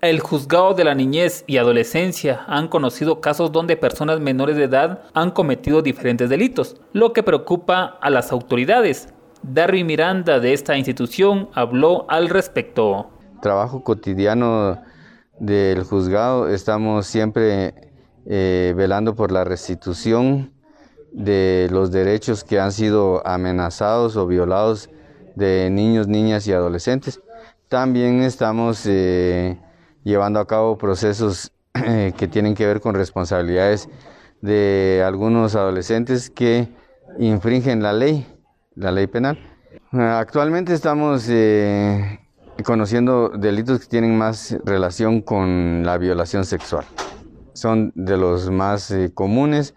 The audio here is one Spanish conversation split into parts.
El juzgado de la niñez y adolescencia han conocido casos donde personas menores de edad han cometido diferentes delitos, lo que preocupa a las autoridades. Darby Miranda de esta institución habló al respecto. Trabajo cotidiano del juzgado, estamos siempre eh, velando por la restitución de los derechos que han sido amenazados o violados de niños, niñas y adolescentes. También estamos eh, llevando a cabo procesos eh, que tienen que ver con responsabilidades de algunos adolescentes que infringen la ley, la ley penal. Actualmente estamos eh, conociendo delitos que tienen más relación con la violación sexual. Son de los más eh, comunes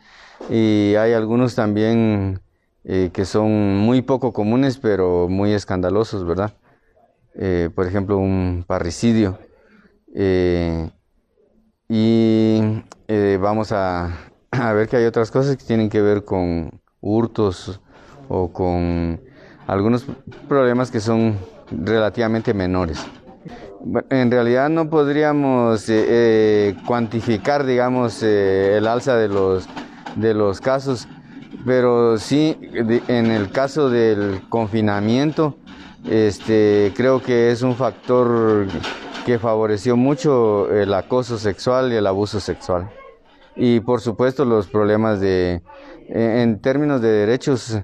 y hay algunos también que son muy poco comunes pero muy escandalosos, ¿verdad? por ejemplo, un parricidio. Eh, y eh, vamos a, ver que hay otras cosas que tienen que ver con hurtos o con algunos problemas que son relativamente menores. En realidad no podríamos eh, cuantificar, digamos, el alza de los, de los casos, pero sí en el caso del confinamiento, este, creo que es un factor que favoreció mucho el acoso sexual y el abuso sexual. Y por supuesto los problemas de, en términos de derechos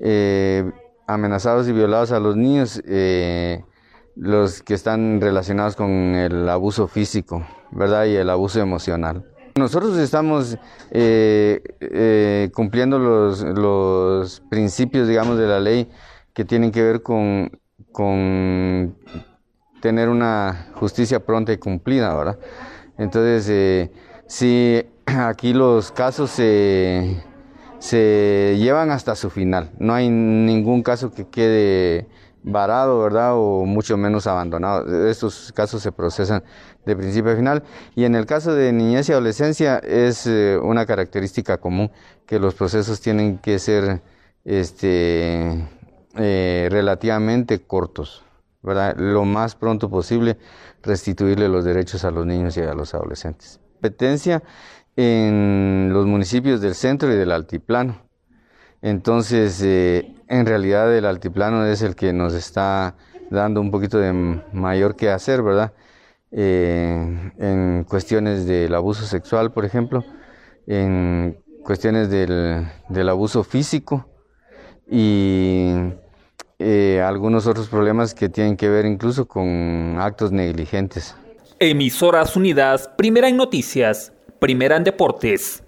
eh, amenazados y violados a los niños, eh, los que están relacionados con el abuso físico, ¿verdad? Y el abuso emocional. Nosotros estamos eh, cumpliendo los, los, principios, digamos, de la ley que tienen que ver con tener una justicia pronta y cumplida, ¿verdad? Entonces, eh, si aquí los casos se, se llevan hasta su final, no hay ningún caso que quede varado, ¿verdad? O mucho menos abandonado. Estos casos se procesan de principio a final. Y en el caso de niñez y adolescencia es eh, una característica común que los procesos tienen que ser este, eh, relativamente cortos lo más pronto posible restituirle los derechos a los niños y a los adolescentes. Competencia en los municipios del centro y del altiplano. Entonces, eh, en realidad el altiplano es el que nos está dando un poquito de mayor que hacer, ¿verdad? Eh, en cuestiones del abuso sexual, por ejemplo, en cuestiones del, del abuso físico y algunos otros problemas que tienen que ver incluso con actos negligentes. Emisoras Unidas, primera en noticias, primera en deportes.